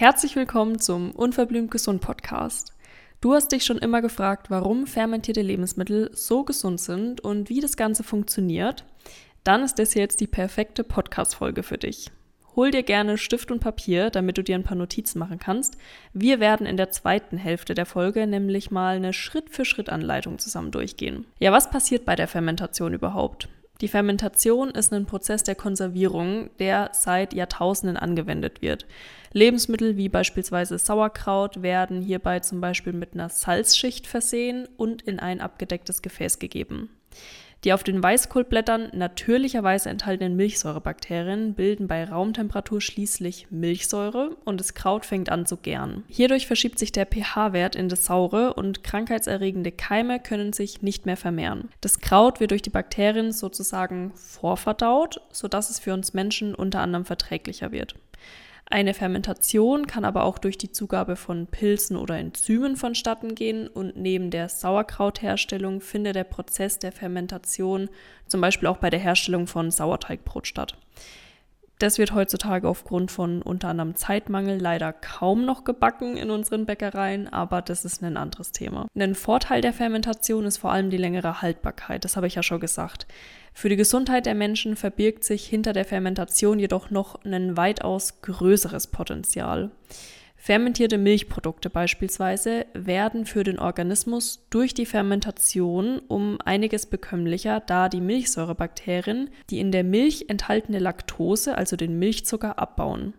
Herzlich willkommen zum Unverblümt Gesund Podcast. Du hast dich schon immer gefragt, warum fermentierte Lebensmittel so gesund sind und wie das Ganze funktioniert. Dann ist das jetzt die perfekte Podcast-Folge für dich. Hol dir gerne Stift und Papier, damit du dir ein paar Notizen machen kannst. Wir werden in der zweiten Hälfte der Folge nämlich mal eine Schritt-für-Schritt-Anleitung zusammen durchgehen. Ja, was passiert bei der Fermentation überhaupt? Die Fermentation ist ein Prozess der Konservierung, der seit Jahrtausenden angewendet wird. Lebensmittel wie beispielsweise Sauerkraut werden hierbei zum Beispiel mit einer Salzschicht versehen und in ein abgedecktes Gefäß gegeben. Die auf den Weißkohlblättern natürlicherweise enthaltenen Milchsäurebakterien bilden bei Raumtemperatur schließlich Milchsäure und das Kraut fängt an zu gären. Hierdurch verschiebt sich der pH-Wert in das Saure und krankheitserregende Keime können sich nicht mehr vermehren. Das Kraut wird durch die Bakterien sozusagen vorverdaut, sodass es für uns Menschen unter anderem verträglicher wird. Eine Fermentation kann aber auch durch die Zugabe von Pilzen oder Enzymen vonstatten gehen und neben der Sauerkrautherstellung findet der Prozess der Fermentation zum Beispiel auch bei der Herstellung von Sauerteigbrot statt. Das wird heutzutage aufgrund von unter anderem Zeitmangel leider kaum noch gebacken in unseren Bäckereien, aber das ist ein anderes Thema. Ein Vorteil der Fermentation ist vor allem die längere Haltbarkeit, das habe ich ja schon gesagt. Für die Gesundheit der Menschen verbirgt sich hinter der Fermentation jedoch noch ein weitaus größeres Potenzial. Fermentierte Milchprodukte beispielsweise werden für den Organismus durch die Fermentation um einiges bekömmlicher, da die Milchsäurebakterien die in der Milch enthaltene Laktose, also den Milchzucker, abbauen.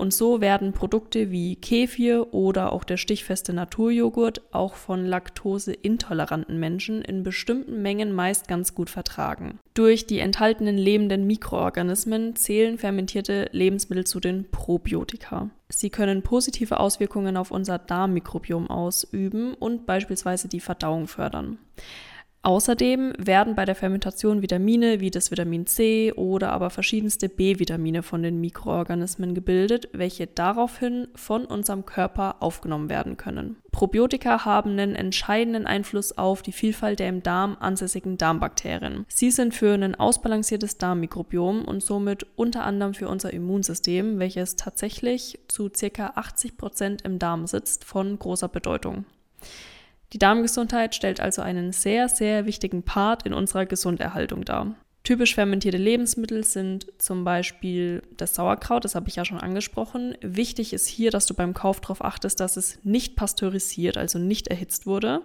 Und so werden Produkte wie Kefir oder auch der stichfeste Naturjoghurt auch von laktoseintoleranten Menschen in bestimmten Mengen meist ganz gut vertragen. Durch die enthaltenen lebenden Mikroorganismen zählen fermentierte Lebensmittel zu den Probiotika. Sie können positive Auswirkungen auf unser Darmmikrobiom ausüben und beispielsweise die Verdauung fördern. Außerdem werden bei der Fermentation Vitamine wie das Vitamin C oder aber verschiedenste B-Vitamine von den Mikroorganismen gebildet, welche daraufhin von unserem Körper aufgenommen werden können. Probiotika haben einen entscheidenden Einfluss auf die Vielfalt der im Darm ansässigen Darmbakterien. Sie sind für ein ausbalanciertes Darmmikrobiom und somit unter anderem für unser Immunsystem, welches tatsächlich zu ca. 80 Prozent im Darm sitzt, von großer Bedeutung. Die Darmgesundheit stellt also einen sehr, sehr wichtigen Part in unserer Gesunderhaltung dar. Typisch fermentierte Lebensmittel sind zum Beispiel das Sauerkraut, das habe ich ja schon angesprochen. Wichtig ist hier, dass du beim Kauf darauf achtest, dass es nicht pasteurisiert, also nicht erhitzt wurde.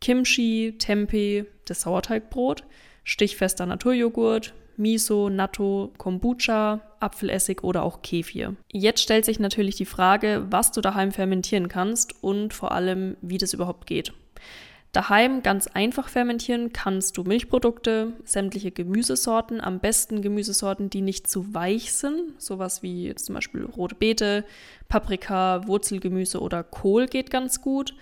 Kimchi, Tempeh, das Sauerteigbrot, stichfester Naturjoghurt, Miso, Natto, Kombucha, Apfelessig oder auch Kefir. Jetzt stellt sich natürlich die Frage, was du daheim fermentieren kannst und vor allem, wie das überhaupt geht. Daheim ganz einfach fermentieren kannst du Milchprodukte, sämtliche Gemüsesorten, am besten Gemüsesorten, die nicht zu weich sind, sowas wie zum Beispiel rote Beete, Paprika, Wurzelgemüse oder Kohl geht ganz gut.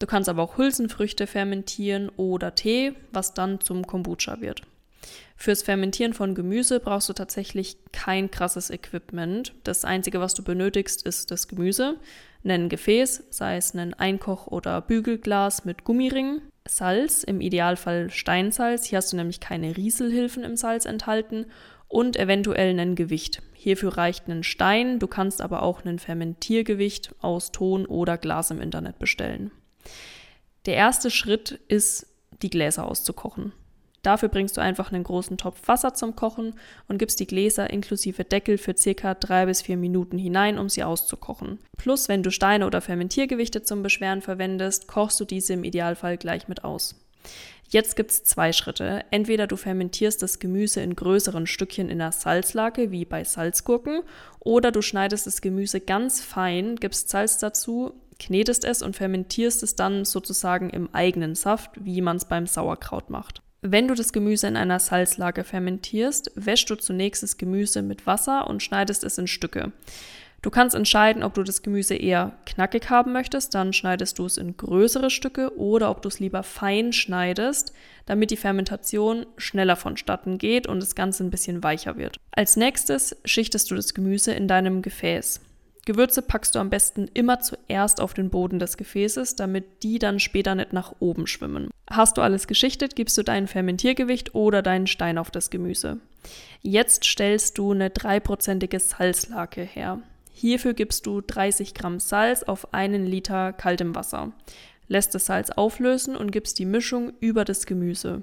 Du kannst aber auch Hülsenfrüchte fermentieren oder Tee, was dann zum Kombucha wird. Fürs Fermentieren von Gemüse brauchst du tatsächlich kein krasses Equipment. Das Einzige, was du benötigst, ist das Gemüse, ein Gefäß, sei es ein Einkoch- oder Bügelglas mit Gummiringen, Salz, im Idealfall Steinsalz, hier hast du nämlich keine Rieselhilfen im Salz enthalten und eventuell ein Gewicht. Hierfür reicht ein Stein, du kannst aber auch ein Fermentiergewicht aus Ton oder Glas im Internet bestellen. Der erste Schritt ist, die Gläser auszukochen. Dafür bringst du einfach einen großen Topf Wasser zum Kochen und gibst die Gläser inklusive Deckel für circa drei bis vier Minuten hinein, um sie auszukochen. Plus, wenn du Steine oder Fermentiergewichte zum Beschweren verwendest, kochst du diese im Idealfall gleich mit aus. Jetzt gibt es zwei Schritte. Entweder du fermentierst das Gemüse in größeren Stückchen in der Salzlake, wie bei Salzgurken, oder du schneidest das Gemüse ganz fein, gibst Salz dazu, knetest es und fermentierst es dann sozusagen im eigenen Saft, wie man es beim Sauerkraut macht. Wenn du das Gemüse in einer Salzlage fermentierst, wäschst du zunächst das Gemüse mit Wasser und schneidest es in Stücke. Du kannst entscheiden, ob du das Gemüse eher knackig haben möchtest, dann schneidest du es in größere Stücke oder ob du es lieber fein schneidest, damit die Fermentation schneller vonstatten geht und das Ganze ein bisschen weicher wird. Als nächstes schichtest du das Gemüse in deinem Gefäß. Gewürze packst du am besten immer zuerst auf den Boden des Gefäßes, damit die dann später nicht nach oben schwimmen. Hast du alles geschichtet, gibst du dein Fermentiergewicht oder deinen Stein auf das Gemüse. Jetzt stellst du eine dreiprozentige Salzlake her. Hierfür gibst du 30 Gramm Salz auf einen Liter kaltem Wasser, lässt das Salz auflösen und gibst die Mischung über das Gemüse.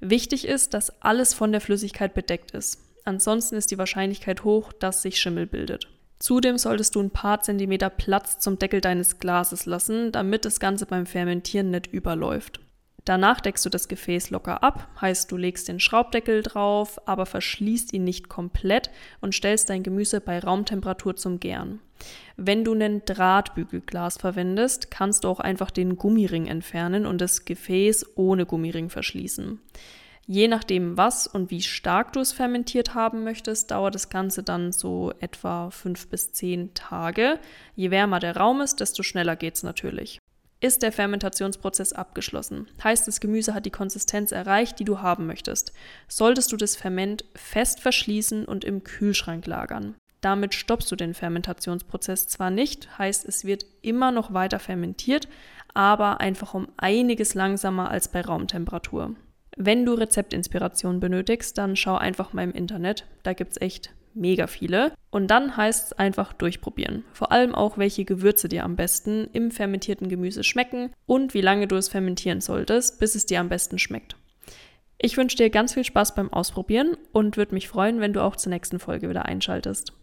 Wichtig ist, dass alles von der Flüssigkeit bedeckt ist. Ansonsten ist die Wahrscheinlichkeit hoch, dass sich Schimmel bildet. Zudem solltest du ein paar Zentimeter Platz zum Deckel deines Glases lassen, damit das Ganze beim Fermentieren nicht überläuft. Danach deckst du das Gefäß locker ab, heißt du legst den Schraubdeckel drauf, aber verschließt ihn nicht komplett und stellst dein Gemüse bei Raumtemperatur zum Gären. Wenn du ein Drahtbügelglas verwendest, kannst du auch einfach den Gummiring entfernen und das Gefäß ohne Gummiring verschließen. Je nachdem, was und wie stark du es fermentiert haben möchtest, dauert das Ganze dann so etwa fünf bis zehn Tage. Je wärmer der Raum ist, desto schneller geht es natürlich. Ist der Fermentationsprozess abgeschlossen, heißt das Gemüse hat die Konsistenz erreicht, die du haben möchtest, solltest du das Ferment fest verschließen und im Kühlschrank lagern. Damit stoppst du den Fermentationsprozess zwar nicht, heißt es wird immer noch weiter fermentiert, aber einfach um einiges langsamer als bei Raumtemperatur. Wenn du Rezeptinspiration benötigst, dann schau einfach mal im Internet. Da gibt es echt mega viele. Und dann heißt es einfach durchprobieren. Vor allem auch, welche Gewürze dir am besten im fermentierten Gemüse schmecken und wie lange du es fermentieren solltest, bis es dir am besten schmeckt. Ich wünsche dir ganz viel Spaß beim Ausprobieren und würde mich freuen, wenn du auch zur nächsten Folge wieder einschaltest.